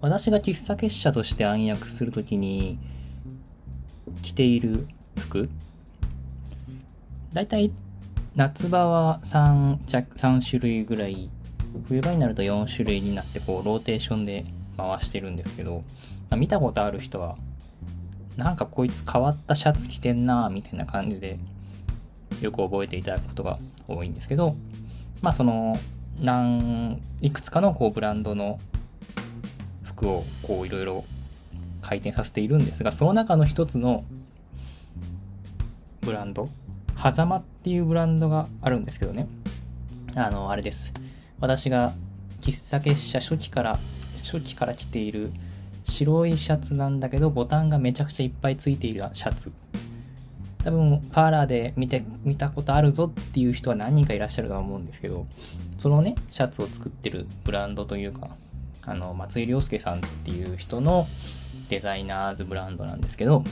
私が喫茶結社として暗躍するときに着ている服。だいたい夏場は 3, 着3種類ぐらい。冬場になると4種類になってこうローテーションで回してるんですけど、まあ、見たことある人はなんかこいつ変わったシャツ着てんなみたいな感じでよく覚えていただくことが多いんですけどまあその何いくつかのこうブランドのをこういろいろ回転させているんですがその中の一つのブランド狭間っていうブランドがあるんですけどね。あのあれです。私が喫茶結社初期から初期から着ている白いシャツなんだけどボタンがめちゃくちゃいっぱいついているシャツ。多分パーラーで見て見たことあるぞっていう人は何人かいらっしゃるとは思うんですけどそのねシャツを作ってるブランドというかあの松井亮介さんっていう人のデザイナーズブランドなんですけど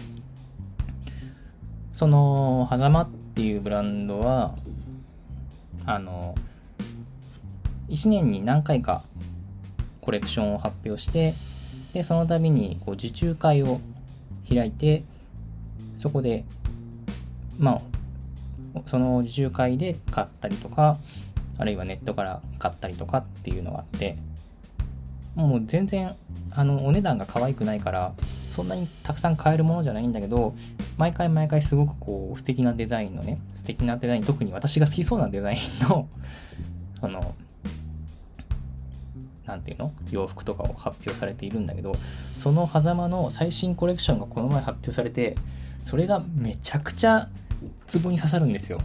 その狭間っていうブランドはあの1年に何回かコレクションを発表してでその度にこう受注会を開いてそこでまあその受注会で買ったりとかあるいはネットから買ったりとかっていうのがあってもう全然あのお値段が可愛くないからそんなにたくさん買えるものじゃないんだけど毎回毎回すごくこう素敵なデザインのね素敵なデザイン特に私が好きそうなデザインの あの何ていうの？洋服とかを発表されているんだけどその狭間の最新コレクションがこの前発表されてそれがめちゃくちゃツボに刺さるんですよ。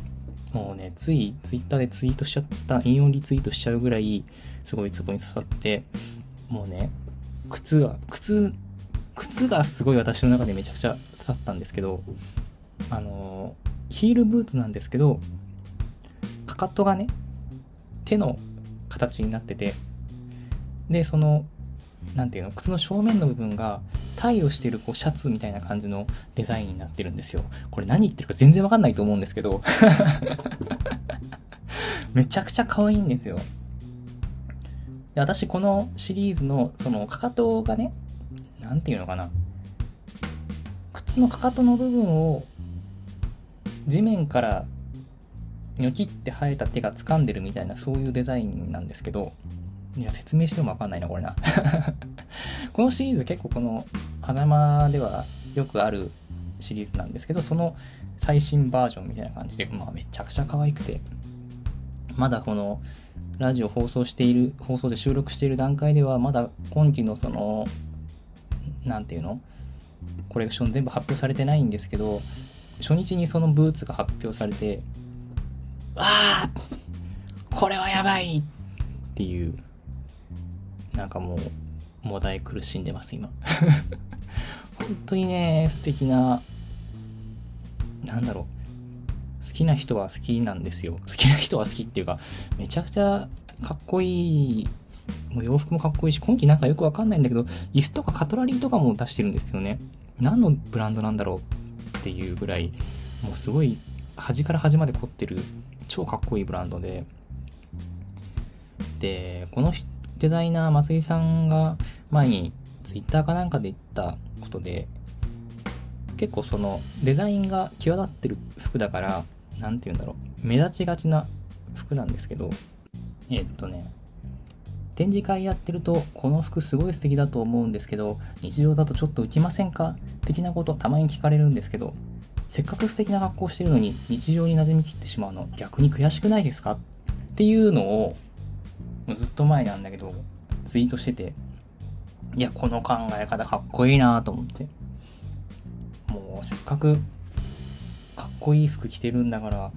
もうねついツイッターでツイートしちゃった引用リツイートしちゃうぐらいすごいツボに刺さってもうね靴は靴靴がすごい私の中でめちゃくちゃ刺さったんですけどあのヒールブーツなんですけどかかとがね手の形になっててでその何ていうの靴の正面の部分がタイをしてるこうシャツみたいな感じのデザインになってるんですよ。これ何言ってるか全然わかんないと思うんですけど。めちゃくちゃ可愛いんですよ。で私このシリーズのそのかかとがね何ていうのかな靴のかかとの部分を地面からニョキって生えた手が掴んでるみたいなそういうデザインなんですけどいや、説明してもわかんないな、これな。このシリーズ結構この、花間ではよくあるシリーズなんですけど、その最新バージョンみたいな感じで、まあめちゃくちゃ可愛くて、まだこの、ラジオ放送している、放送で収録している段階では、まだ今期のその、なんていうの？コレクション全部発表されてないんですけど、初日にそのブーツが発表されて、ああこれはやばいっていうなんかもう、もだえ苦しんでます、今。本当にね、素敵な、なんだろう。好きな人は好きなんですよ。好きな人は好きっていうか、めちゃくちゃかっこいい。もう洋服もかっこいいし、今季なんかよくわかんないんだけど、椅子とかカトラリーとかも出してるんですよね。何のブランドなんだろうっていうぐらい、もうすごい端から端まで凝ってる超かっこいいブランドで、で、このデザイナー松井さんが前にツイッターかなんかで言ったことで結構そのデザインが際立ってる服だから何て言うんだろう。目立ちがちな服なんですけどえー、っとね展示会やってるとこの服すごい素敵だと思うんですけど日常だとちょっと浮きませんか？的なことたまに聞かれるんですけどせっかく素敵な格好してるのに日常に馴染みきってしまうの逆に悔しくないですか？っていうのをずっと前なんだけど、ツイートしてて、いや、この考え方かっこいいなと思って。もうせっかくこいい服着てるんだから、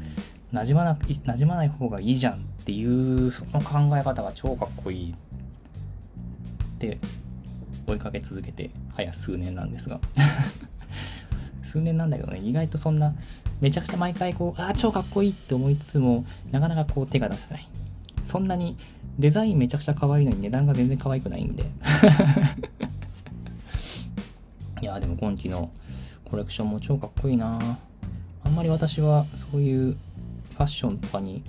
馴染まな、馴染まない方がいいじゃんっていう、その考え方が超かっこいいって追いかけ続けて、早数年なんですが。数年なんだけどね、意外とそんな、めちゃくちゃ毎回こう、ああ、超かっこいいって思いつつも、なかなかこう手が出せない。そんなにデザインめちゃくちゃ可愛いのに値段が全然可愛くないんで いやでも今季のコレクションも超かっこいいなあんまり私はそういうファッションとかに、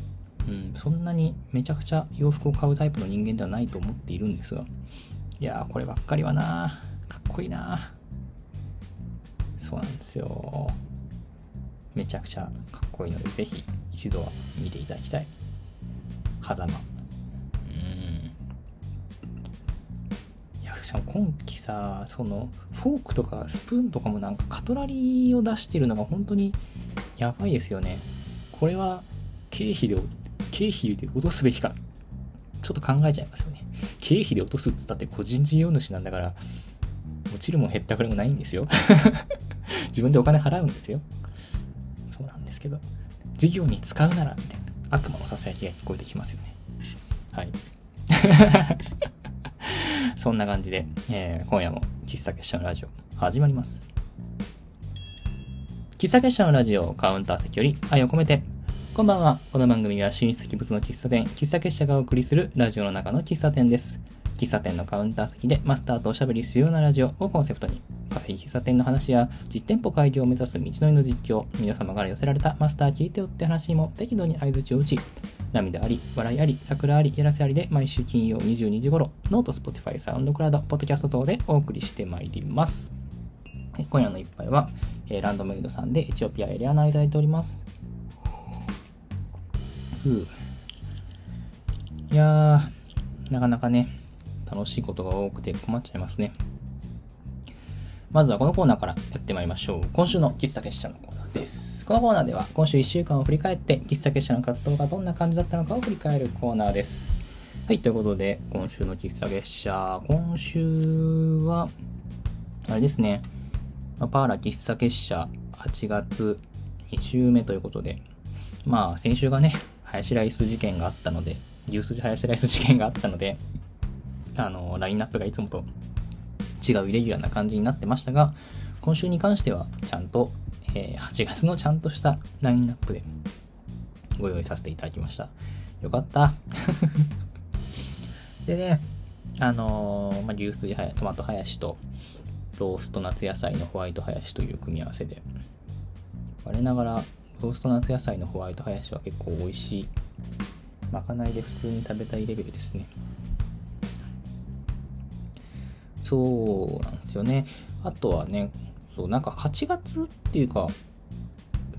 うん、そんなにめちゃくちゃ洋服を買うタイプの人間ではないと思っているんですがいやー、こればっかりはな、かっこいいな。そうなんですよ。めちゃくちゃかっこいいので、ぜひ一度は見ていただきたい。狭間。うん。いや、しかも今期さ、その、フォークとかスプーンとかもなんかカトラリーを出してるのが本当にやばいですよね。これは経費で、経費で落とすべきか。ちょっと考えちゃいますよね。経費で落とすっつったって個人事業主なんだから、落ちるも減ったくれもないんですよ。自分でお金払うんですよ。そうなんですけど、事業に使うなら、みたいな悪魔のささやきが聞こえてきますよね。はい。そんな感じで、えー、今夜も喫茶結社のラジオ始まります。喫茶結社のラジオカウンター席より愛を込めてこんばんは。この番組は神出鬼没の喫茶店、喫茶結社がお送りするラジオの中の喫茶店です。喫茶店のカウンター席でマスターとおしゃべりするようなラジオをコンセプトに、カフェ喫茶店の話や実店舗開業を目指す道のりの実況、皆様から寄せられたマスター聞いてよって話も適度に相槌を打ち、涙あり、笑いあり、サクラあり、やらせありで毎週金曜22時頃、 note、Spotify、SoundCloud、ポッドキャスト等でお送りしてまいります。今夜の一杯は、えー、ランドメイドさんでエチオピアエリアナいただいております。ふいやー、なかなかね、楽しいことが多くて困っちゃいますね。まずはこのコーナーからやってまいりましょう。今週の喫茶結社のコーナーです。このコーナーでは今週1週間を振り返って喫茶結社の活動がどんな感じだったのかを振り返るコーナーです。はい、ということで今週の喫茶結社、今週は、あれですね、まパーラ喫茶結社8月2週目ということで、まあ先週がね、ハヤシライス事件があったので、牛筋ハヤシライス事件があったので、あの、ラインナップがいつもと違うイレギュラーな感じになってましたが、今週に関しては、ちゃんと、えー、8月のちゃんとしたラインナップでご用意させていただきました。よかった。でね、あのー、まあ、牛筋はや、トマトハヤシと、ロースト夏野菜のホワイトハヤシという組み合わせで、我ながらロースト夏野菜のホワイトハヤシは結構美味しい。まかないで普通に食べたいレベルですね。そうなんですよね。あとはね、そうなんか8月っていうか、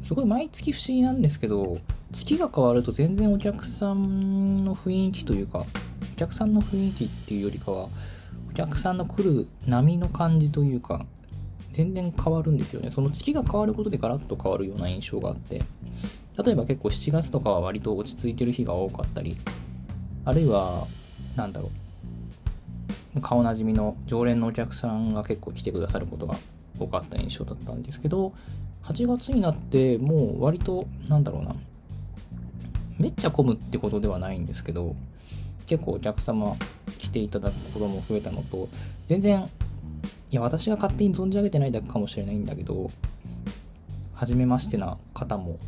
すごい毎月不思議なんですけど、月が変わると全然お客さんの雰囲気というか、お客さんの雰囲気っていうよりかは、客さんの来る波の感じというか、全然変わるんですよね。その月が変わることでガラッと変わるような印象があって、例えば結構7月とかは割と落ち着いてる日が多かったり、あるいは、なんだろう、顔なじみの常連のお客さんが結構来てくださることが多かった印象だったんですけど、8月になってもう割と、なんだろうな、めっちゃ混むってことではないんですけど、結構お客様来ていただくことも増えたのと、全然いや、私が勝手に存じ上げてないだけかもしれないんだけど、初めましてな方も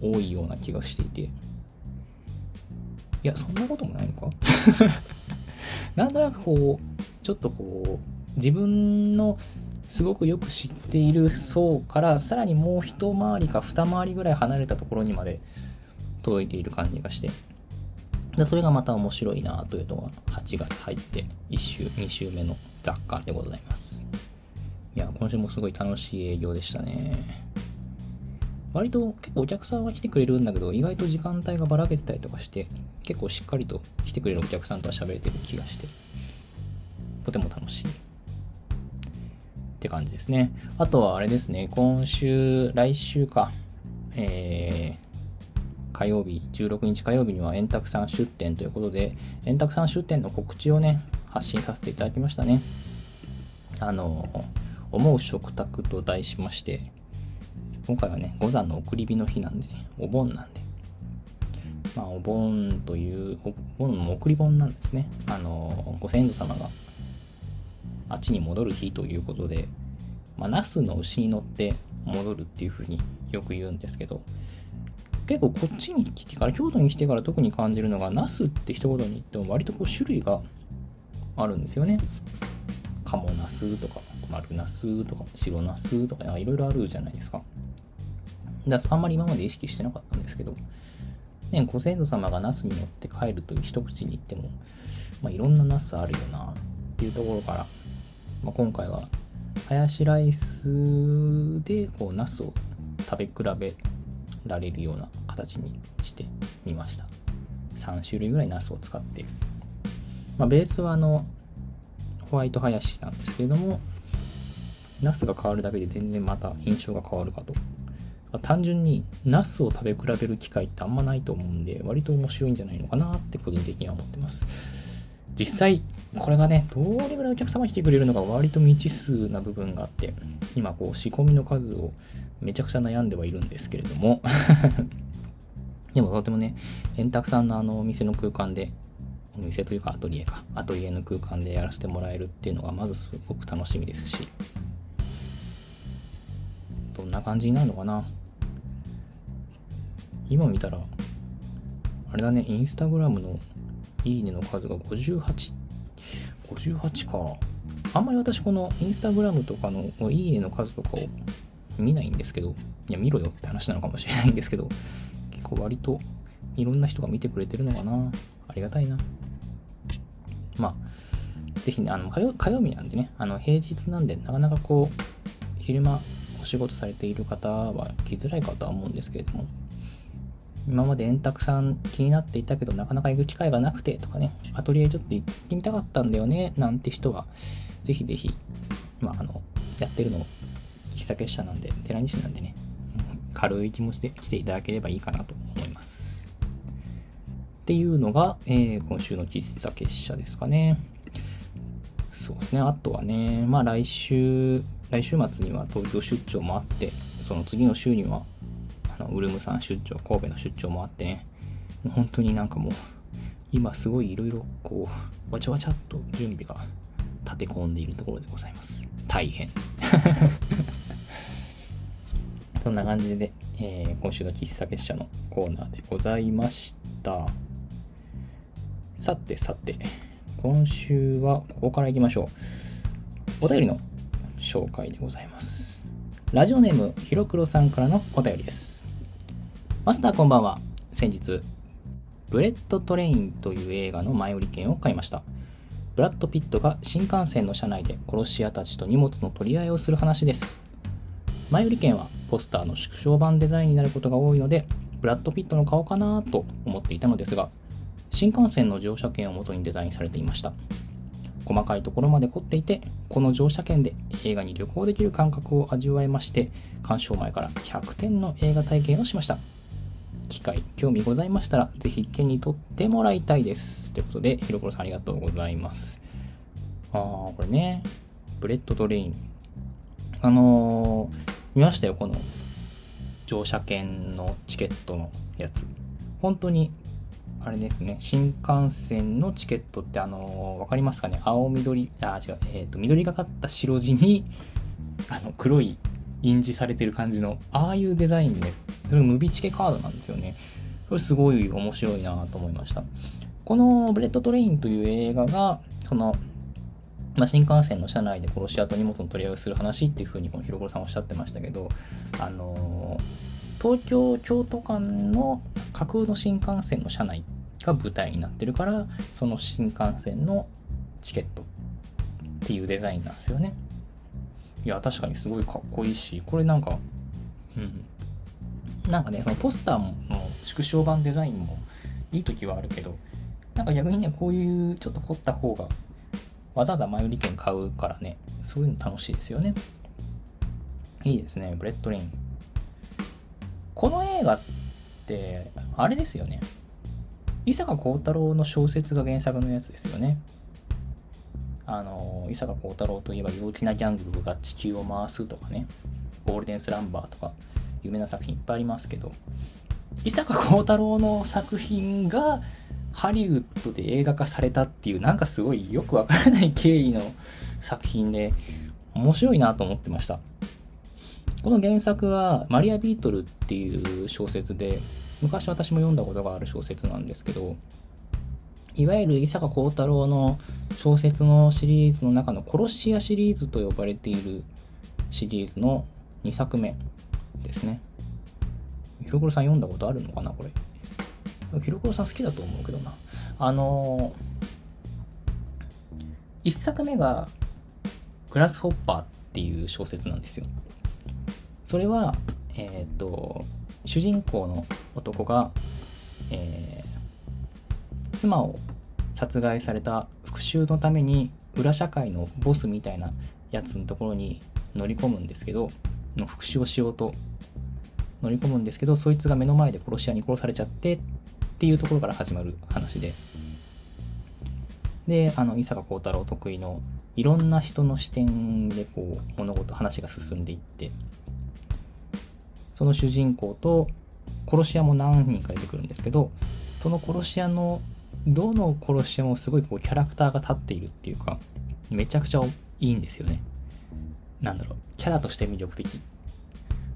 多いような気がしていて。いや、そんなこともないのか？なんとなくこう、ちょっとこう、自分のすごくよく知っている層からさらにもう一回りか二回りぐらい離れたところにまで届いている感じがして。でそれがまた面白いなというのが8月入って1週、2週目の雑貨でございます。いや、今週もすごい楽しい営業でしたね。割と結構お客さんは来てくれるんだけど、意外と時間帯がばらけてたりとかして、結構しっかりと来てくれるお客さんとは喋れてる気がして、とても楽しい。って感じですね。あとはあれですね、今週、来週か、えー、火曜日、16日火曜日には円卓さん出店ということで、円卓さん出店の告知をね、発信させていただきましたね。あの、思う食卓と題しまして、今回はね、五山の送り火の日なんで、ね、お盆なんで、まあ、お盆という、お盆の送り盆なんですね。あの、ご先祖様が、あっちに戻る日ということで、まあ、ナスの牛に乗って戻るっていうふうによく言うんですけど、結構こっちに来てから、京都に来てから特に感じるのが、ナスって一言に言っても割とこう種類があるんですよね。カモナスとか、丸ナスとか、白ナスとか、いろいろあるじゃないですか。だあんまり今まで意識してなかったんですけど、ね、ご先祖様がナスに乗って帰るという一口に言っても、まあ、いろんなナスあるよなっていうところから、まあ、今回はハヤシライスでこうナスを食べ比べられるような形にしてみました。3種類ぐらいナスを使って、まあ、ベースはあのホワイトハヤシなんですけれどもナスが変わるだけで全然また印象が変わるかと。単純にナスを食べ比べる機会ってあんまないと思うんで割と面白いんじゃないのかなって個人的には思ってます。実際これがねどれぐらいお客様来てくれるのか割と未知数な部分があって今こう仕込みの数をめちゃくちゃ悩んではいるんですけれども。でもとてもね円卓さんのあのお店の空間でお店というかアトリエかアトリエの空間でやらせてもらえるっていうのがまずすごく楽しみですし。どんな感じになるのかな？今見たら、あれだね、インスタグラムのいいねの数が58、58か。あんまり私このインスタグラムとかのいいねの数とかを見ないんですけど、いや見ろよって話なのかもしれないんですけど、結構割といろんな人が見てくれてるのかな。ありがたいな。まあ、ぜひね、あの火曜火曜日なんでね、あの平日なんでなかなかこう、昼間お仕事されている方は来づらいかとは思うんですけれども、今まで円卓さん気になっていたけどなかなか行く機会がなくてとかね、アトリエちょっと行ってみたかったんだよね、なんて人は、ぜひぜひ、まあ、あの、やってるの、喫茶結社なんで、寺西なんでね、軽い気持ちで来ていただければいいかなと思います。っていうのが、えー、今週の喫茶結社ですかね。そうですね。あとはね、まあ来週、来週末には東京出張もあって、その次の週にはのウルムさん出張、神戸の出張もあってね、もう本当になんかもう、今すごいいろいろこう、わちゃわちゃっと準備が立て込んでいるところでございます。大変。そんな感じで、えー、今週の喫茶結社のコーナーでございました。さてさて、今週はここから行きましょう。お便りの紹介でございます。ラジオネーム、ひろくろさんからのお便りです。マスターこんばんは。先日、ブレットトレインという映画の前売り券を買いました。ブラッド・ピットが新幹線の車内で殺し屋たちと荷物の取り合いをする話です。前売り券はポスターの縮小版デザインになることが多いので、ブラッド・ピットの顔かなと思っていたのですが、新幹線の乗車券をもとにデザインされていました。細かいところまで凝っていて、この乗車券で映画に旅行できる感覚を味わえまして、鑑賞前から100点の映画体験をしました。機会、興味ございましたら、ぜひ手に取ってもらいたいです。ということで、ひろころさんありがとうございます。あー、これね、ブレットトレイン。あのー、見ましたよ、この乗車券のチケットのやつ。本当に、あれですね、新幹線のチケットって、あのー、わかりますかね？青緑、あ、違う、えっ、ー、と、緑がかった白地に、あの、黒い印字されてる感じの、ああいうデザインです。それムビチケカードなんですよね。これすごい面白いなと思いました。このブレットトレインという映画が、その、まあ、新幹線の車内で殺し屋と荷物の取り合いをする話っていうふうにこのひろこさんおっしゃってましたけど、あの東京京都間の架空の新幹線の車内が舞台になってるからその新幹線のチケットっていうデザインなんですよね。いや、確かにすごいかっこいいし、これなんか、うん。なんかね、そのポスターも縮小版デザインもいい時はあるけど、なんか逆にね、こういうちょっと凝った方が、わざわざ前売り券買うからね、そういうの楽しいですよね。いいですね、ブレットトレイン。この映画って、あれですよね。伊坂幸太郎の小説が原作のやつですよね。あの伊坂幸太郎といえば陽気なギャングが地球を回すとかね。ゴールデンスランバーとか有名な作品いっぱいありますけど。伊坂幸太郎の作品がハリウッドで映画化されたっていうなんかすごいよくわからない経緯の作品で面白いなと思ってました。この原作はマリア・ビートルっていう小説で昔私も読んだことがある小説なんですけどいわゆる伊坂幸太郎の小説のシリーズの中の殺し屋シリーズと呼ばれているシリーズの2作目ですね。ひろころさん読んだことあるのかなこれ。ひろころさん好きだと思うけどな。あの1作目がグラスホッパーっていう小説なんですよ。それは、えっ、と、主人公の男が、えー、妻を殺害された復讐のために裏社会のボスみたいなやつのところに乗り込むんですけど、の復讐をしようと乗り込むんですけど、そいつが目の前で殺し屋に殺されちゃってっていうところから始まる話で。で、あの、伊坂幸太郎得意のいろんな人の視点でこう物事、話が進んでいって、その主人公と殺し屋も何人か出てくるんですけど、その殺し屋のどの殺しもすごいこうキャラクターが立っているっていうか、めちゃくちゃいいんですよね。なんだろう、キャラとして魅力的。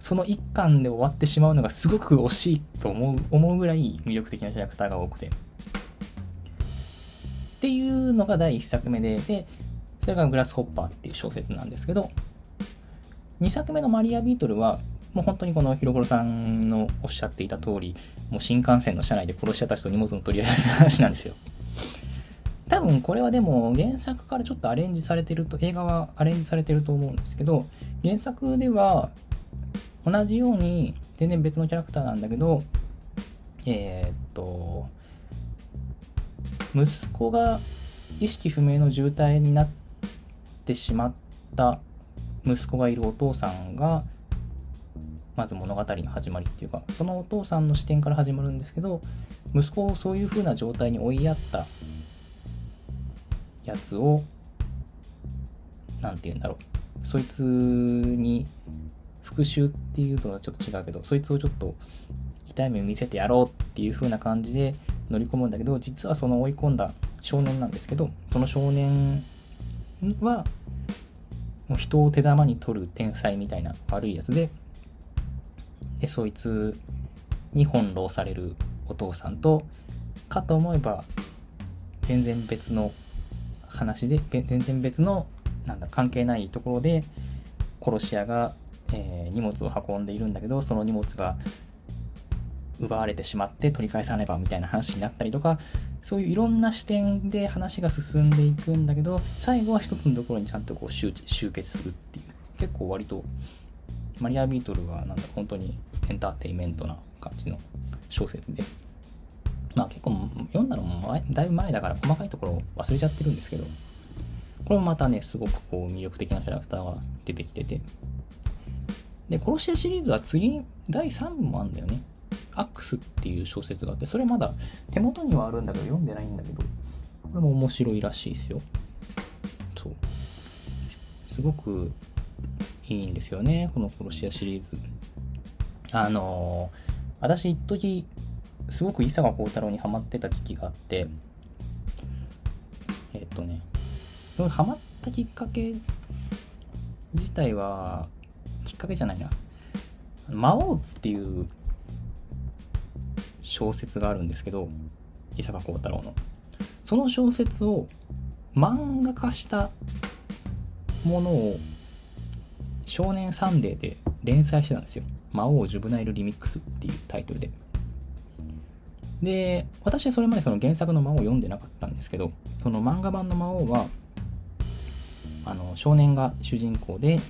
その一巻で終わってしまうのがすごく惜しいと思う思うぐらい魅力的なキャラクターが多くて。っていうのが第1作目で、で、それがグラスホッパーっていう小説なんですけど、2作目のマリア・ビートルは、もう本当にこのヒロコロさんのおっしゃっていた通り、もう新幹線の車内で殺し屋たちと荷物の取り合いする話なんですよ。多分これはでも原作からちょっとアレンジされてると、映画はアレンジされてると思うんですけど、原作では同じように全然別のキャラクターなんだけど、えー、っと、息子が意識不明の重体になってしまった息子がいるお父さんが、まず物語の始まりっていうか、そのお父さんの視点から始まるんですけど、息子をそういう風な状態に追いやったやつを、なんて言うんだろう。そいつに復讐っていうとはちょっと違うけど、そいつをちょっと痛い目見せてやろうっていう風な感じで乗り込むんだけど、実はその追い込んだ少年なんですけど、その少年は、もう人を手玉に取る天才みたいな悪いやつで、で、そいつに翻弄されるお父さんと、かと思えば、全然別の話で、全然別の、なんだ、関係ないところで、殺し屋が、えー、荷物を運んでいるんだけど、その荷物が奪われてしまって取り返さねばみたいな話になったりとか、そういういろんな視点で話が進んでいくんだけど、最後は一つのところにちゃんとこう集集結するっていう、結構割と、マリア・ビートルはなんだ本当にエンターテインメントな感じの小説で、まあ結構読んだのも前だいぶ前だから細かいところ忘れちゃってるんですけど、これもまたね、すごくこう魅力的なキャラクターが出てきてて、で、殺し屋シリーズは次、第3部もあるんだよね。アックスっていう小説があって、それまだ手元にはあるんだけど読んでないんだけど、これも面白いらしいですよ。そう。すごくいいんですよね、この殺し屋シリーズ。あのー、私一時すごく伊坂幸太郎にハマってた時期があって、えっとね、ハマったきっかけ自体は、きっかけじゃないな。魔王っていう小説があるんですけど、伊坂幸太郎の。その小説を漫画化したものを少年サンデーで連載してたんですよ。魔王ジュブナイルリミックスっていうタイトルで。で、私はそれまでその原作の魔王を読んでなかったんですけど、その漫画版の魔王は、あの、少年が主人公で、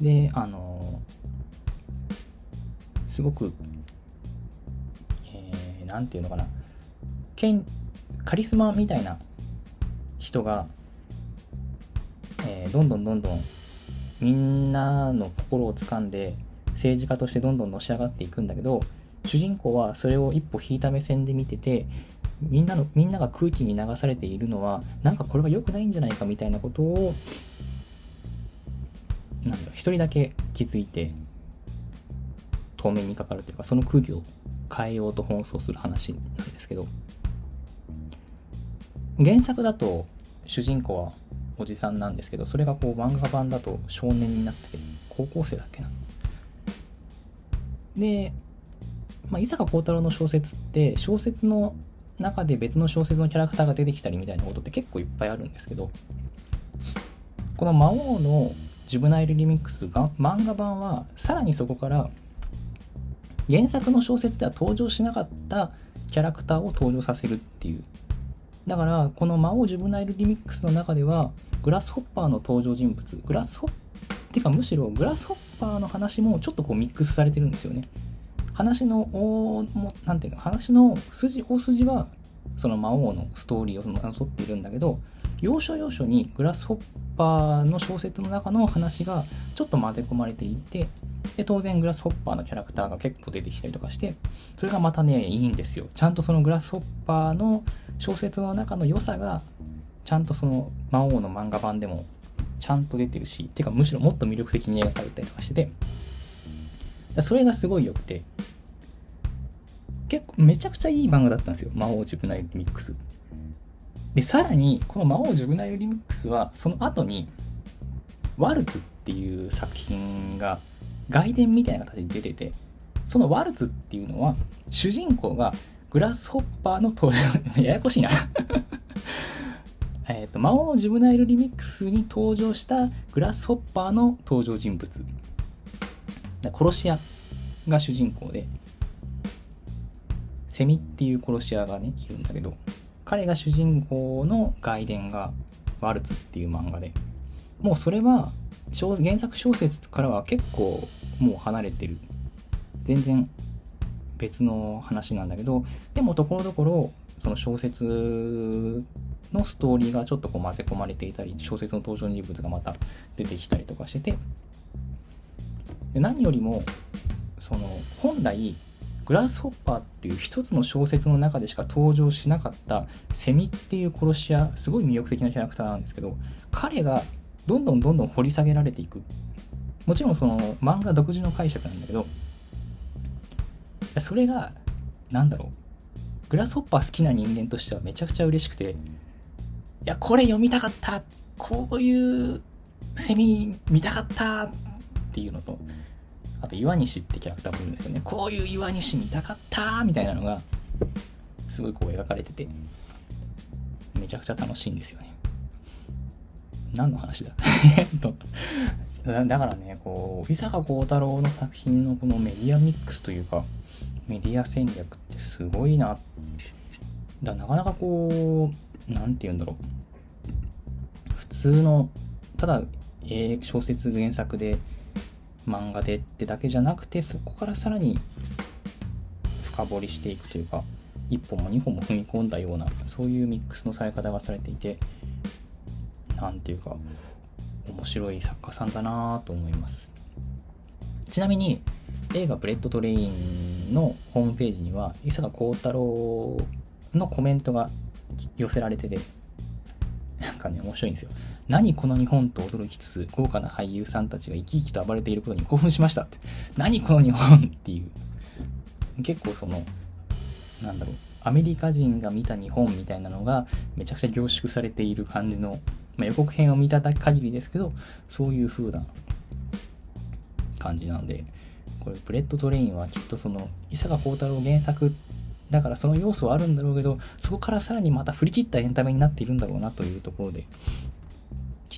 で、あの、すごく、えー、なんていうのかな、カリスマみたいな人が、えー、どんどんどんどんみんなの心を掴んで政治家としてどんどんのし上がっていくんだけど主人公はそれを一歩引いた目線で見ててみんなのみんなが空気に流されているのはなんかこれは良くないんじゃないかみたいなことをなんだろ一人だけ気づいて透明にかかるというかその空気を変えようと奔走する話なんですけど原作だと主人公はおじさんなんですけどそれがこう漫画版だと少年になってて高校生だっけな。でまあ、伊坂幸太郎の小説って小説の中で別の小説のキャラクターが出てきたりみたいなことって結構いっぱいあるんですけどこの魔王のジュブナイルリミックスが漫画版はさらにそこから原作の小説では登場しなかったキャラクターを登場させるっていうだからこの魔王ジュブナイルリミックスの中ではグラスホッパーの登場人物グラスホッてかむしろグラスホッパーの話もちょっとこうミックスされてるんですよね。話のおなんていうの話の筋大筋はその魔王のストーリーをなぞっているんだけど要所要所にグラスホッパーの小説の中の話がちょっと混ぜ込まれていてで当然グラスホッパーのキャラクターが結構出てきたりとかしてそれがまたねいいんですよ。ちゃんとそのグラスホッパーの小説の中の良さがちゃんとその魔王の漫画版でもちゃんと出てるしてかむしろもっと魅力的に描かれたりとかしててそれがすごい良くて結構めちゃくちゃいい漫画だったんですよ。魔王ジュブナイルミックス。でさらにこの魔王ジュブナイルリミックスはその後にワルツっていう作品が外伝みたいな形で出ててそのワルツっていうのは主人公がグラスホッパーの登場 ややこしいな。えっと魔王ジュブナイルリミックスに登場したグラスホッパーの登場人物。殺し屋が主人公でセミっていう殺し屋がねいるんだけど彼が主人公の外伝がワルツっていう漫画でもうそれは原作小説からは結構もう離れてる。全然別の話なんだけどでもところどころその小説のストーリーがちょっとこう混ぜ込まれていたり小説の登場人物がまた出てきたりとかしててで何よりもその本来グラスホッパーっていう一つの小説の中でしか登場しなかったセミっていう殺し屋すごい魅力的なキャラクターなんですけど彼がどんどんどんどん掘り下げられていく。もちろんその漫画独自の解釈なんだけどそれが何だろう。グラスホッパー好きな人間としてはめちゃくちゃ嬉しくていやこれ読みたかった。こういうセミ見たかった。っていうのとあと岩西ってキャラクターもいるんですよね。こういう岩西見たかったみたいなのがすごいこう描かれててめちゃくちゃ楽しいんですよね。何の話だ？え っと。だからねこう伊坂幸太郎の作品のこのメディアミックスというかメディア戦略ってすごいなだなかなかこう何て言うんだろう。普通のただえ小説原作で漫画でってだけじゃなくてそこからさらに深掘りしていくというか一歩も二歩も踏み込んだようなそういうミックスのされ方がされていて何ていうか面白い作家さんだなと思います。ちなみに映画「ブレットトレイン」のホームページには伊坂幸太郎のコメントが寄せられててなんかね面白いんですよ。何この日本と驚きつつ豪華な俳優さんたちが生き生きと暴れていることに興奮しましたって。何この日本っていう。結構そのなんだろう。アメリカ人が見た日本みたいなのがめちゃくちゃ凝縮されている感じのまあ、予告編を見た限りですけど、そういう風な感じなので、これ、ブレットトレインはきっとその、伊坂幸太郎原作だからその要素はあるんだろうけど、そこからさらにまた振り切ったエンタメになっているんだろうなというところで、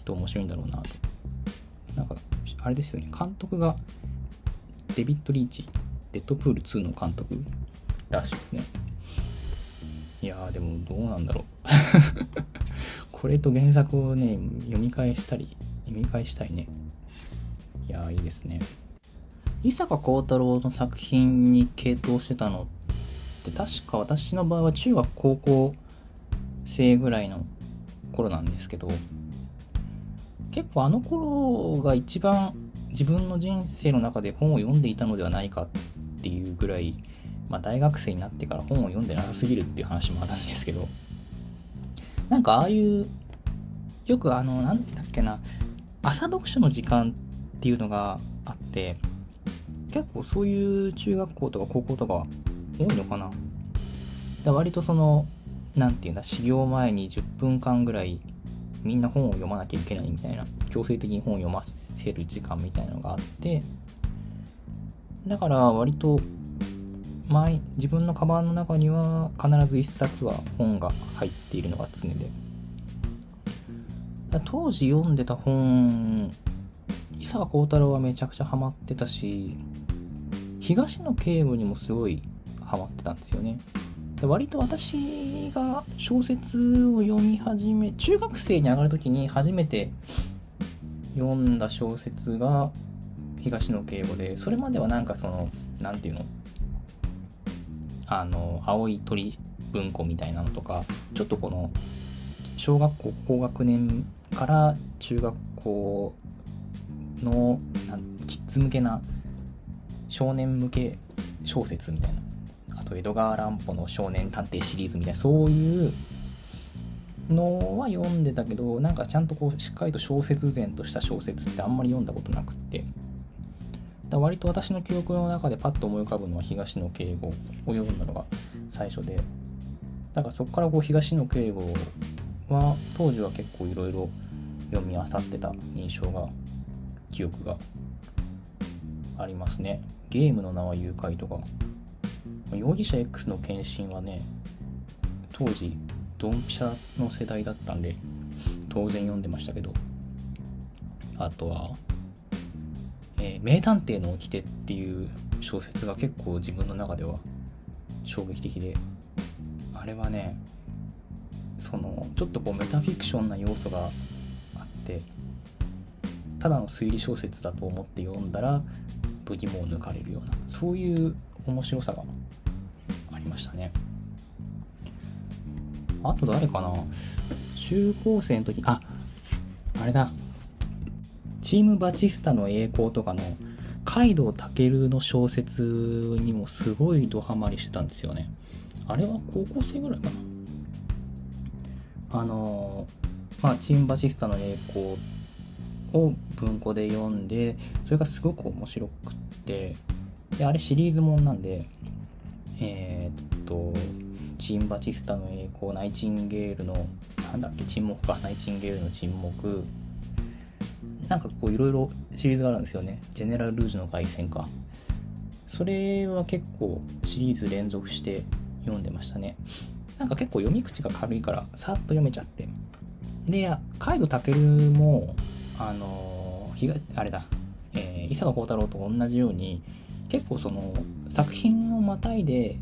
と面白いんだろうなと。なんか、あれですよね、監督がデビッド・リーチ、デッドプール2の監督らしいですね。いやーでもどうなんだろう これと原作をね、読み返したり、読み返したいね。いやー、いいですね。伊坂幸太郎の作品に傾倒してたのって確か私の場合は中学高校生ぐらいの頃なんですけど結構あの頃が一番自分の人生の中で本を読んでいたのではないかっていうぐらい、まあ、大学生になってから本を読んでなさすぎるっていう話もあるんですけどなんかああいう、よくあの、なんだっけな、朝読書の時間っていうのがあって、結構そういう中学校とか高校とか多いのかな。だ割とその、なんていうんだ、始業前に10分間ぐらいみんな本を読まなきゃいけないみたいな、強制的に本を読ませる時間みたいなのがあって、だから割と毎自分のカバンの中には必ず1冊は本が入っているのが常で。当時読んでた本伊坂幸太郎はめちゃくちゃハマってたし東野圭吾にもすごいハマってたんですよね。割と私が小説を読み始め中学生に上がる時に初めて読んだ小説が東野圭吾でそれまではなんかその何て言うのあの青い鳥文庫みたいなのとかちょっとこの小学校高学年から中学校のキッズ向けな少年向け小説みたいな。と江戸川乱歩の少年探偵シリーズみたいなそういうのは読んでたけどなんかちゃんとこうしっかりと小説前とした小説ってあんまり読んだことなくって。だ割と私の記憶の中でパッと思い浮かぶのは東野敬吾を読んだのが最初で。だからそこからこう東野敬吾は当時は結構いろいろ読み漁ってた印象が記憶がありますね。ゲームの名は誘拐とか。容疑者 X の献身はね当時ドンピシャの世代だったんで当然読んでましたけど。あとはえー、名探偵の掟っていう小説が結構自分の中では衝撃的であれはねそのちょっとこうメタフィクションな要素があってただの推理小説だと思って読んだら度肝を抜かれるようなそういう面白さがありましたねあと誰かな？中高生の時ああれだチームバチスタの栄光とかのカイドウタケルの小説にもすごいドハマりしてたんですよね。あれは高校生ぐらいかな。あの、まあ、チームバチスタの栄光を文庫で読んで、それがすごく面白くって、で、あれシリーズもんなんで、えー、っと、チームバチスタの栄光、ナイチンゲールの、なんだっけ、沈黙か、ナイチンゲールの沈黙、なんかこういろいろシリーズがあるんですよね。ジェネラル・ルージュの凱旋か。それは結構シリーズ連続して読んでましたね。なんか結構読み口が軽いからさっと読めちゃって。で、カイド・タケルも、あのー、あれだ、えー、伊佐野幸太郎と同じように結構その作品をまたいで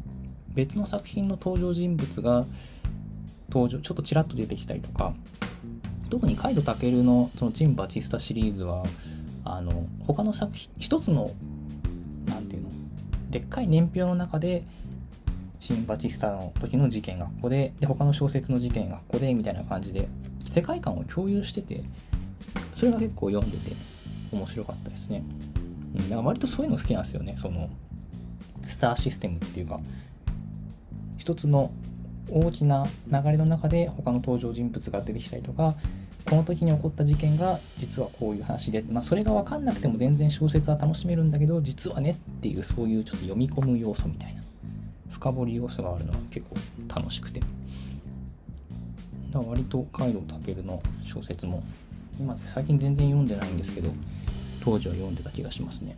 別の作品の登場人物が登場ちょっとちらっと出てきたりとか特にカイドタケルのそのチン・バチスタシリーズはあの他の作品一つの何ていうのでっかい年表の中でチン・バチスタの時の事件がここでで他の小説の事件がここでみたいな感じで世界観を共有しててそれが結構読んでて面白かったですね。うん、だから割とそういうの好きなんですよね。そのスターシステムっていうか一つの大きな流れの中で他の登場人物が出てきたりとかこの時に起こった事件が実はこういう話で、まあ、それが分かんなくても全然小説は楽しめるんだけど実はねっていうそういうちょっと読み込む要素みたいな深掘り要素があるのは結構楽しくて。だから割とカイドウタケルの小説も今最近全然読んでないんですけど当時は読んでた気がしますね。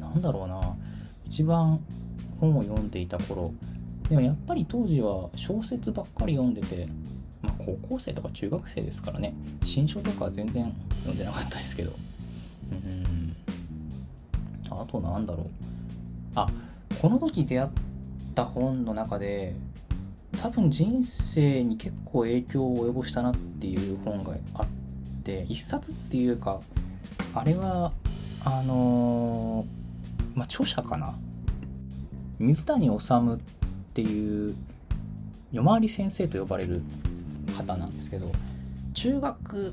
なんだろうな。一番本を読んでいた頃。でもやっぱり当時は小説ばっかり読んでてまあ、高校生とか中学生ですからね。新書とかは全然読んでなかったですけど。うん。あとなんだろう。あこの時出会った本の中で多分人生に結構影響を及ぼしたなっていう本があって一冊っていうかあれはあのー、まあ著者かな？水谷治っていう夜回り先生と呼ばれる方なんですけど中学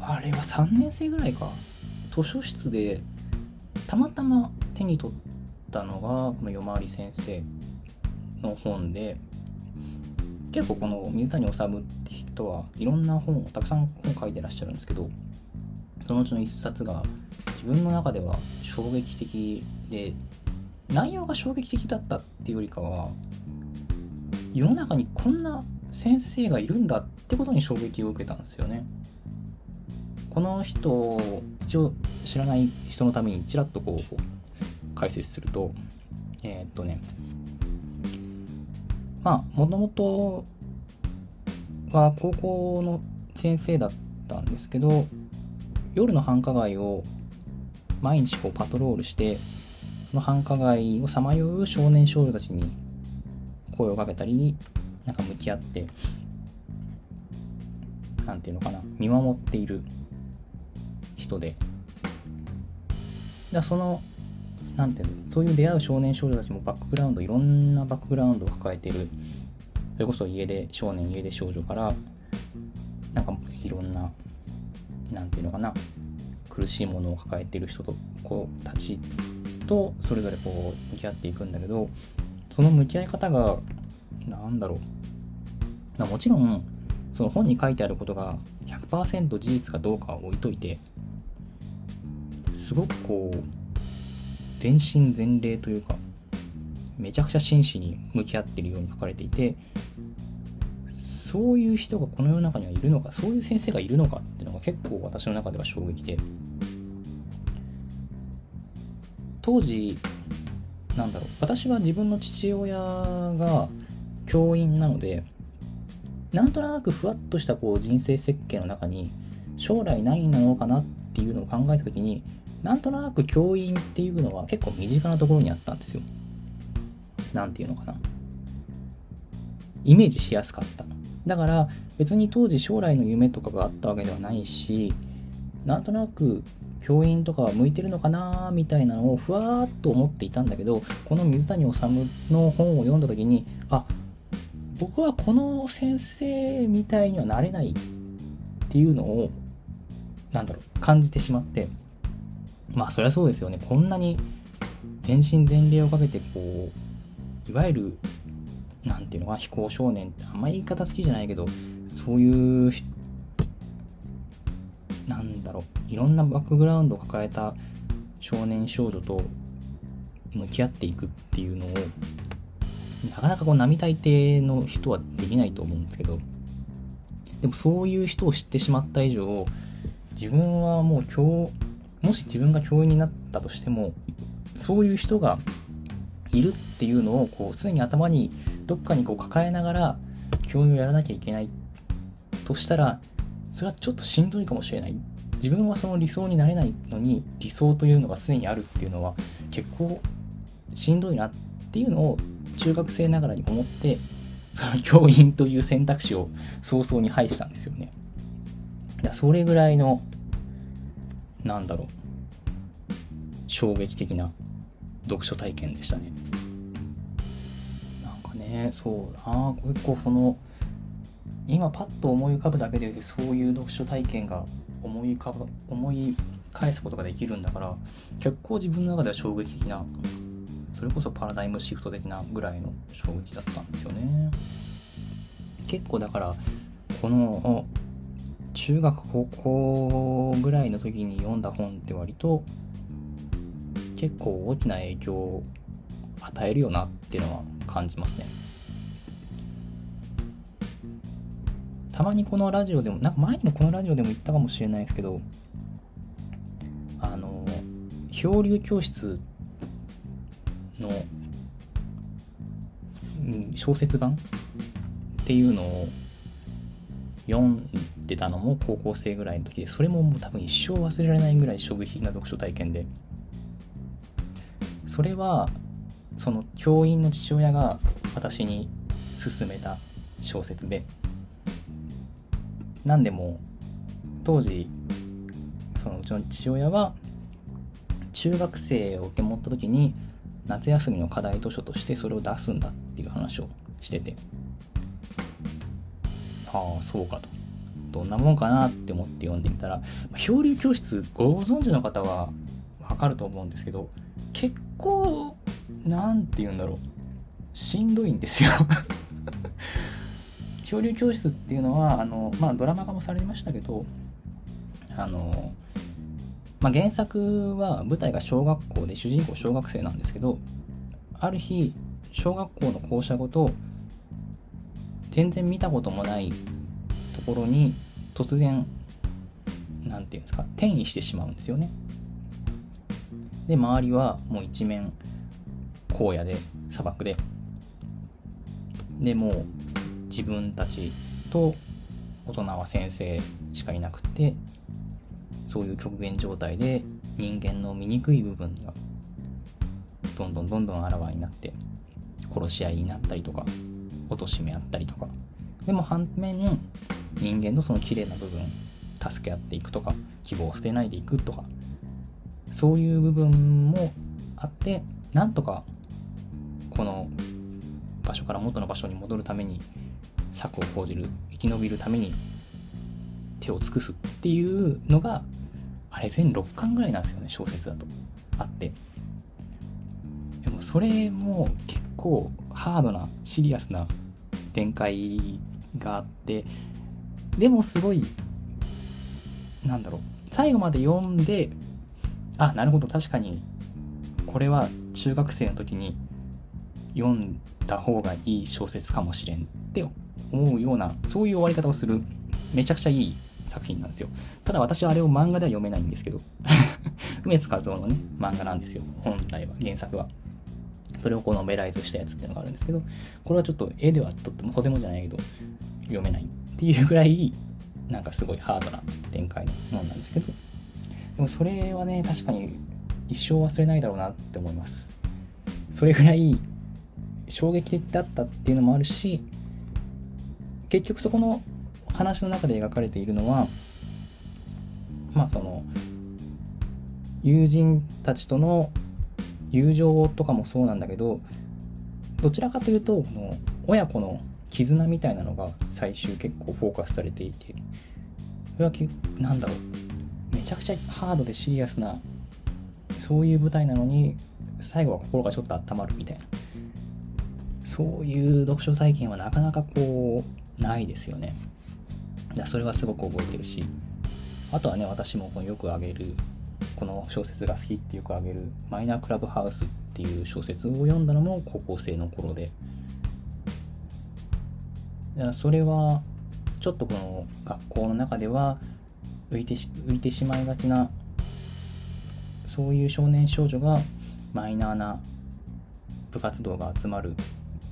あれは3年生ぐらいか。図書室でたまたま手に取ったのがこの夜回り先生の本で結構この水谷治って人はいろんな本をたくさん本書いてらっしゃるんですけどそのうちの一冊が自分の中では衝撃的で内容が衝撃的だったっていうよりかは世の中にこんな先生がいるんだってことに衝撃を受けたんですよね。この人を一応知らない人のためにちらっとこう解説するとえー、っとねまあもともとは高校の先生だったんですけど夜の繁華街を毎日こうパトロールしてその繁華街をさまよう少年少女たちに声をかけたりなんか向き合ってなんていうのかな見守っている人で。だそのなんていうのそういう出会う少年少女たちもバックグラウンドいろんなバックグラウンドを抱えてる。それこそ家出少年家出少女からなんかいろんななんていうのかな。苦しいものを抱えている人と子たちとそれぞれこう向き合っていくんだけどその向き合い方がなんだろう。もちろんその本に書いてあることが100%事実かどうかは置いといてすごくこう全身全霊というかめちゃくちゃ真摯に向き合っているように書かれていてそういう人がこの世の中にはいるのかそういう先生がいるのかっていうのが結構私の中では衝撃で当時なんだろう私は自分の父親が教員なのでなんとなくふわっとしたこう人生設計の中に将来何なのかなっていうのを考えた時になんとなく教員っていうのは結構身近なところにあったんですよ。なんていうのかな。イメージしやすかった。だから別に当時将来の夢とかがあったわけではないしなんとなく教員とかは向いてるのかなみたいなのをふわーっと思っていたんだけどこの水谷治の本を読んだ時にあ僕はこの先生みたいにはなれないっていうのをなんだろう感じてしまってまあそりゃそうですよね。こんなに全身全霊をかけてこういわゆるなんていうのか非行少年ってあんまり言い方好きじゃないけどそういうなんだろういろんなバックグラウンドを抱えた少年少女と向き合っていくっていうのをなかなかこう並大抵の人はできないと思うんですけどでもそういう人を知ってしまった以上自分はもう今日もし自分が教員になったとしてもそういう人がいるっていうのをこう常に頭にどっかにこう抱えながら教員をやらなきゃいけないとしたらそれはちょっとしんどいかもしれない自分はその理想になれないのに理想というのが常にあるっていうのは結構しんどいなっていうのを中学生ながらに思ってその教員という選択肢を早々に排したんですよね。だそれぐらいのなんだろう衝撃的な読書体験でしたね。ね。そう。な結構その今パッと思い浮かぶだけでそういう読書体験が思い浮かぶ思い返すことができるんだから結構自分の中では衝撃的なそれこそパラダイムシフト的なぐらいの衝撃だったんですよね。結構だからこの中学高校ぐらいの時に読んだ本って割と結構大きな影響を与えるよなっていうのは感じますね。たまにこのラジオでもなんか前にもこのラジオでも言ったかもしれないですけどあの漂流教室の、うん、小説版っていうのを読んでたのも高校生ぐらいの時でそれももう多分一生忘れられないぐらい衝撃的な読書体験でそれはその教員の父親が私に勧めた小説で何でも当時そのうちの父親は中学生を受け持った時に夏休みの課題図書としてそれを出すんだっていう話をしててああそうかと。どんなもんかなって思って読んでみたら漂流教室ご存知の方はわかると思うんですけど結構何て言うんだろう。しんどいんですよ。漂流教室っていうのはあの、まあ、ドラマ化もされましたけどあのまあ、原作は舞台が小学校で主人公小学生なんですけどある日小学校の校舎ごと全然見たこともないところに突然何て言うんですか転移してしまうんですよね。で周りはもう一面荒野で砂漠で。でもう自分たちと大人は先生しかいなくてそういう極限状態で人間の醜い部分がどんどんどんどんあらわになって殺し合いになったりとか貶め合ったりとか。でも反面人間のその綺麗な部分助け合っていくとか希望を捨てないでいくとかそういう部分もあってなんとかこの場所から元の場所に戻るために策を講じる生き延びるために手を尽くすっていうのがあれ全6巻ぐらいなんですよね小説だとあって。でもそれも結構ハードなシリアスな展開があって。でもすごいなんだろう。最後まで読んであなるほど確かにこれは中学生の時に読んだ方がいい小説かもしれんって思うようなそういう終わり方をするめちゃくちゃいい作品なんですよ。ただ私はあれを漫画では読めないんですけど 梅津和夫のね漫画なんですよ。本来は原作は。それをこうノベライズしたやつっていうのがあるんですけどこれはちょっと絵ではとってもとてもじゃないけど読めないっていうぐらいなんかすごいハードな展開のものなんですけど。でもそれはね確かに一生忘れないだろうなって思います。それぐらい衝撃的だったっていうのもあるし結局そこの話の中で描かれているのはまあその友人たちとの友情とかもそうなんだけどどちらかというとこの親子の絆みたいなのが最終結構フォーカスされていてそれは何だろうめちゃくちゃハードでシリアスなそういう舞台なのに最後は心がちょっと温まるみたいな。そういう読書体験はなかなかこうないですよね。それはすごく覚えてるし。あとはね私もよくあげるこの小説が好きってよくあげる「マイナークラブハウス」っていう小説を読んだのも高校生の頃で。それはちょっとこの学校の中では浮いて浮いてしまいがちなそういう少年少女がマイナーな部活動が集まる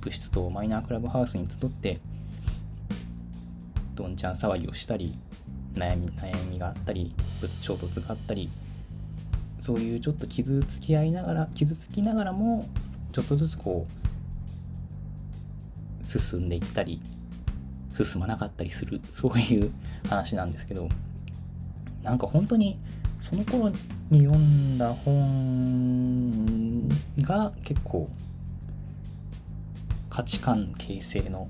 部室とマイナークラブハウスに集ってどんちゃん騒ぎをしたり悩み悩みがあったり衝突があったりそういうちょっと傷つき合いながら傷つきながらもちょっとずつこう進んでいったり進まなかったりするそういう話なんですけどなんか本当にその頃に読んだ本が結構価値観形成の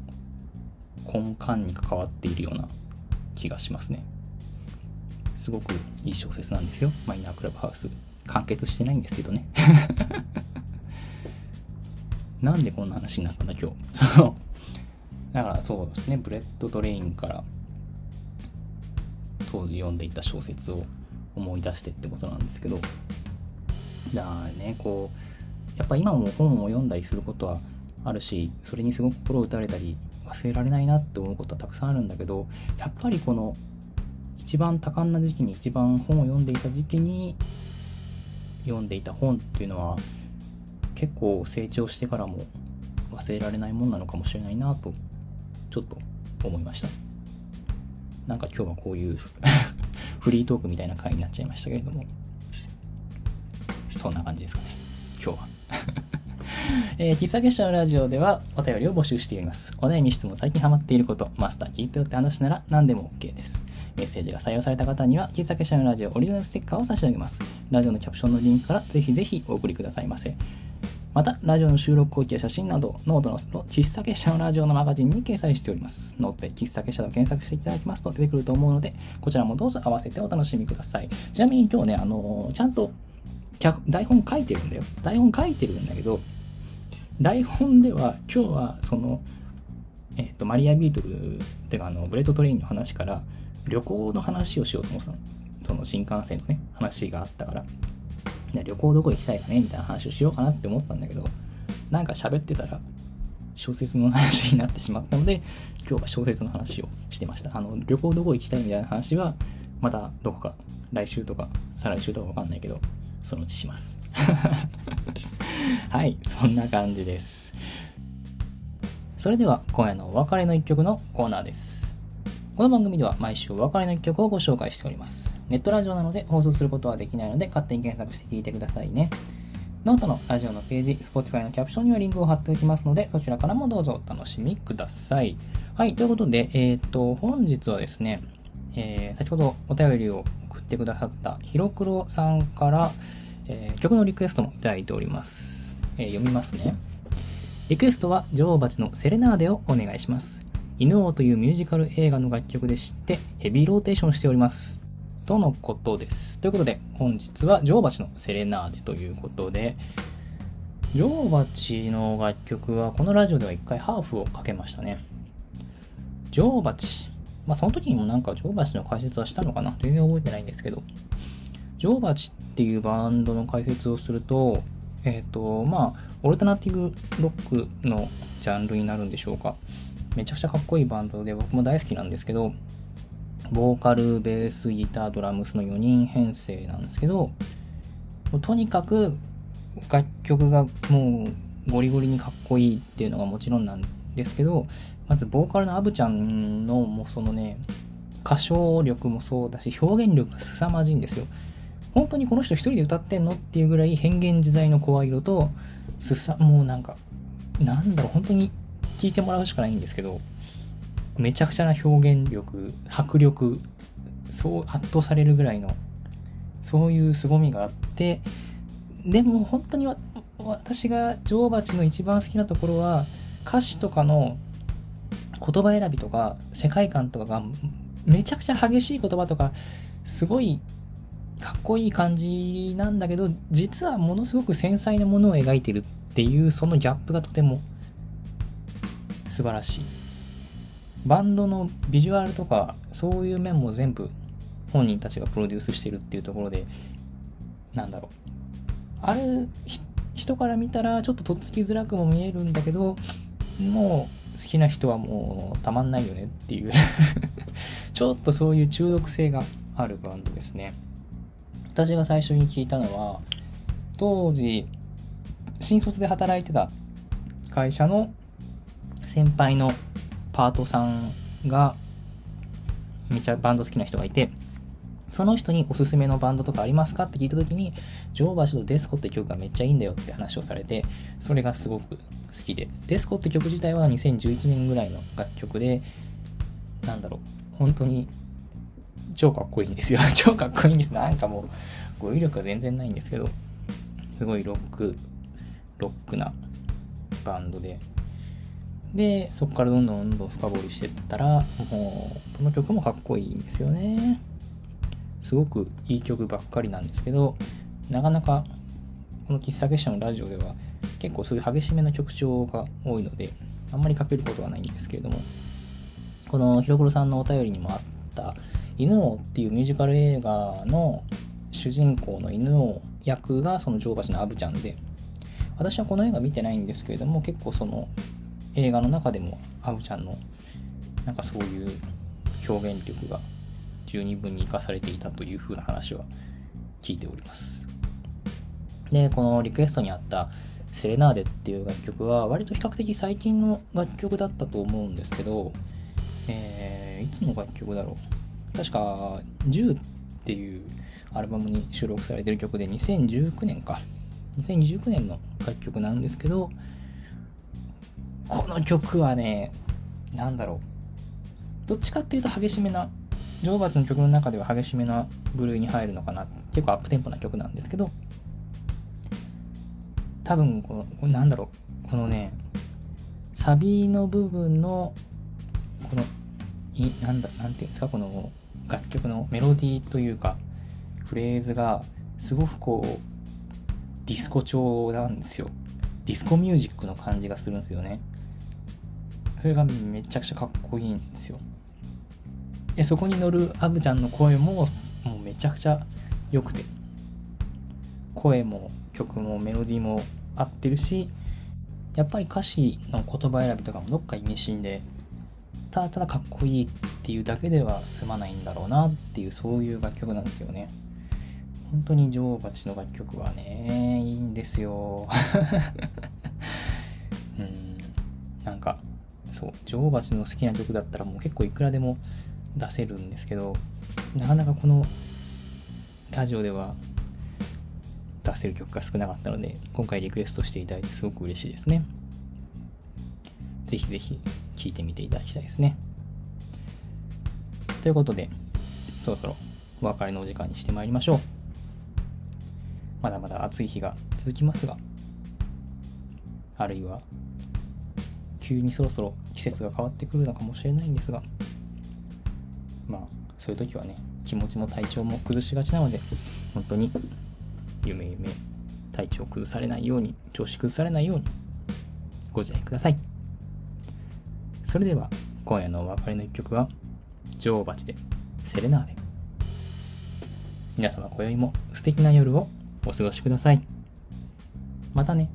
根幹に関わっているような気がしますね。すごくいい小説なんですよ。マイナークラブハウス。完結してないんですけどね。なんでこんな話になったんだ今日。だからそうですね。ブレット・トレインから当時読んでいた小説を思い出してってことなんですけど。だからねこうやっぱ今も本を読んだりすることはあるしそれにすごく心打たれたり忘れられないなって思うことはたくさんあるんだけどやっぱりこの一番多感な時期に一番本を読んでいた時期に読んでいた本っていうのは結構成長してからも忘れられないもんなのかもしれないなとちょっと思いました。なんか今日はこういう フリートークみたいな回になっちゃいましたけれどもそんな感じですかね今日は。えー、喫茶結社のラジオではお便りを募集しております。お悩み質問、最近ハマっていること、マスター聞いてよって話なら何でも OK です。メッセージが採用された方には、喫茶結社のラジオオリジナルステッカーを差し上げます。ラジオのキャプションのリンクからぜひぜひお送りくださいませ。また、ラジオの収録後記や写真など、ノートの喫茶結社のラジオのマガジンに掲載しております。ノートで喫茶結社と検索していただきますと出てくると思うので、こちらもどうぞ合わせてお楽しみください。ちなみに今日ね、あのー、ちゃんと台本書いてるんだよ。台本書いてるんだけど、台本では今日はその、えっ、ー、と、マリアビートルっていうかあの、ブレットトレインの話から旅行の話をしようと思ってたの。その新幹線のね、話があったから。旅行どこ行きたいかねみたいな話をしようかなって思ったんだけど、なんか喋ってたら小説の話になってしまったので、今日は小説の話をしてました。あの、旅行どこ行きたいみたいな話は、またどこか来週とか再来週とかわかんないけど、そのうちします。はい、そんな感じです。それでは今夜のお別れの一曲のコーナーです。この番組では毎週お別れの一曲をご紹介しております。ネットラジオなので放送することはできないので勝手に検索して聴いてくださいね。ノートのラジオのページ、Spotify のキャプションにはリンクを貼っておきますので、そちらからもどうぞお楽しみください。はい、ということで、えっ、ー、と、本日はですね、えー、先ほどお便りを送ってくださったひろくろさんから、えー、曲のリクエストもいただいております。えー、読みますね。リクエストは、女王蜂のセレナーデをお願いします。犬王というミュージカル映画の楽曲で知ってヘビーローテーションしております。とのことです。ということで、本日は女王蜂のセレナーデということで、女王蜂の楽曲はこのラジオでは一回ハーフをかけましたね。女王蜂。まあその時にもなんか女王蜂の解説はしたのかな？全然覚えてないんですけど、女王蜂っていうバンドの解説をすると、えっ、ー、と、まあ、オルタナティブロックのジャンルになるんでしょうか。めちゃくちゃかっこいいバンドで僕も大好きなんですけど、ボーカル、ベース、ギター、ドラムスの4人編成なんですけど、とにかく楽曲がもうゴリゴリにかっこいいっていうのがもちろんなんですけど、まずボーカルのアブちゃんのもうそのね、歌唱力もそうだし、表現力が凄まじいんですよ。本当にこの人一人で歌ってんのっていうぐらい変幻自在の声色と、すさ、もうなんか、なんだろう、本当に聞いてもらうしかないんですけど、めちゃくちゃな表現力、迫力、そう圧倒されるぐらいの、そういう凄みがあって、でも本当に私が女王蜂の一番好きなところは、歌詞とかの言葉選びとか世界観とかがめちゃくちゃ激しい言葉とかすごいかっこいい感じなんだけど実はものすごく繊細なものを描いてるっていうそのギャップがとても素晴らしい。バンドのビジュアルとかそういう面も全部本人たちがプロデュースしてるっていうところでなんだろう。ある人から見たらちょっととっつきづらくも見えるんだけどもう好きな人はもうたまんないよねっていう。ちょっとそういう中毒性があるバンドですね。私が最初に聞いたのは当時新卒で働いてた会社の先輩のパートさんが、めっちゃバンド好きな人がいて、その人におすすめのバンドとかありますかって聞いた時に、ジョーバシとデスコって曲がめっちゃいいんだよって話をされて、それがすごく好きで。デスコって曲自体は2011年ぐらいの楽曲で、なんだろう、本当に超かっこいいんですよ。超かっこいいんです。なんかもう、語彙力は全然ないんですけど、すごいロック、ロックなバンドで、で、そこからどんどんどんどん深掘りしてったら、もう、この曲もかっこいいんですよね。すごくいい曲ばっかりなんですけど、なかなか、この喫茶結社のラジオでは、結構そういう激しめの曲調が多いので、あんまりかけることはないんですけれども、このひろくろさんのお便りにもあった、犬王っていうミュージカル映画の主人公の犬王役がその乗馬師のアブちゃんで、私はこの映画見てないんですけれども、結構その映画の中でもアブちゃんのなんかそういう表現力が十二分に生かされていたという風な話は聞いております。で、このリクエストにあったセレナーデっていう楽曲は割と比較的最近の楽曲だったと思うんですけど、えー、いつの楽曲だろう確か10っていうアルバムに収録されてる曲で2019年か2019年の楽曲なんですけどこの曲はね、なんだろう。どっちかっていうと激しめな、女王蜂の曲の中では激しめな部類に入るのかな。結構アップテンポな曲なんですけど、多分この、なんだろう。このね、サビの部分の、この、いなんだ、なんていうんですか、この楽曲のメロディーというか、フレーズが、すごくこう、ディスコ調なんですよ。ディスコミュージックの感じがするんですよね。それがめちゃくちゃかっこいいんですよ。で、そこに乗るアブちゃんの声も、もうめちゃくちゃ良くて、声も曲もメロディーも合ってるし、やっぱり歌詞の言葉選びとかもどっか意味深で、ただただかっこいいっていうだけでは済まないんだろうなっていう、そういう楽曲なんですよね。本当に女王蜂の楽曲はね、いいんですよ。うん、なんか、そう女王蜂の好きな曲だったらもう結構いくらでも出せるんですけどなかなかこのラジオでは出せる曲が少なかったので、今回リクエストしていただいてすごく嬉しいですね。ぜひぜひ聴いてみていただきたいですね。ということで、そろそろお別れのお時間にしてまいりましょう。まだまだ暑い日が続きますが、あるいは、急にそろそろ季節が変わってくるのかもしれないんですが、まあ、そういう時はね、気持ちも体調も崩しがちなので、本当に、夢夢、体調崩されないように、調子崩されないように、ご自愛ください。それでは、今夜のお別れの一曲は、女王蜂で、セレナーデ。皆様、今宵も素敵な夜をお過ごしください。またね。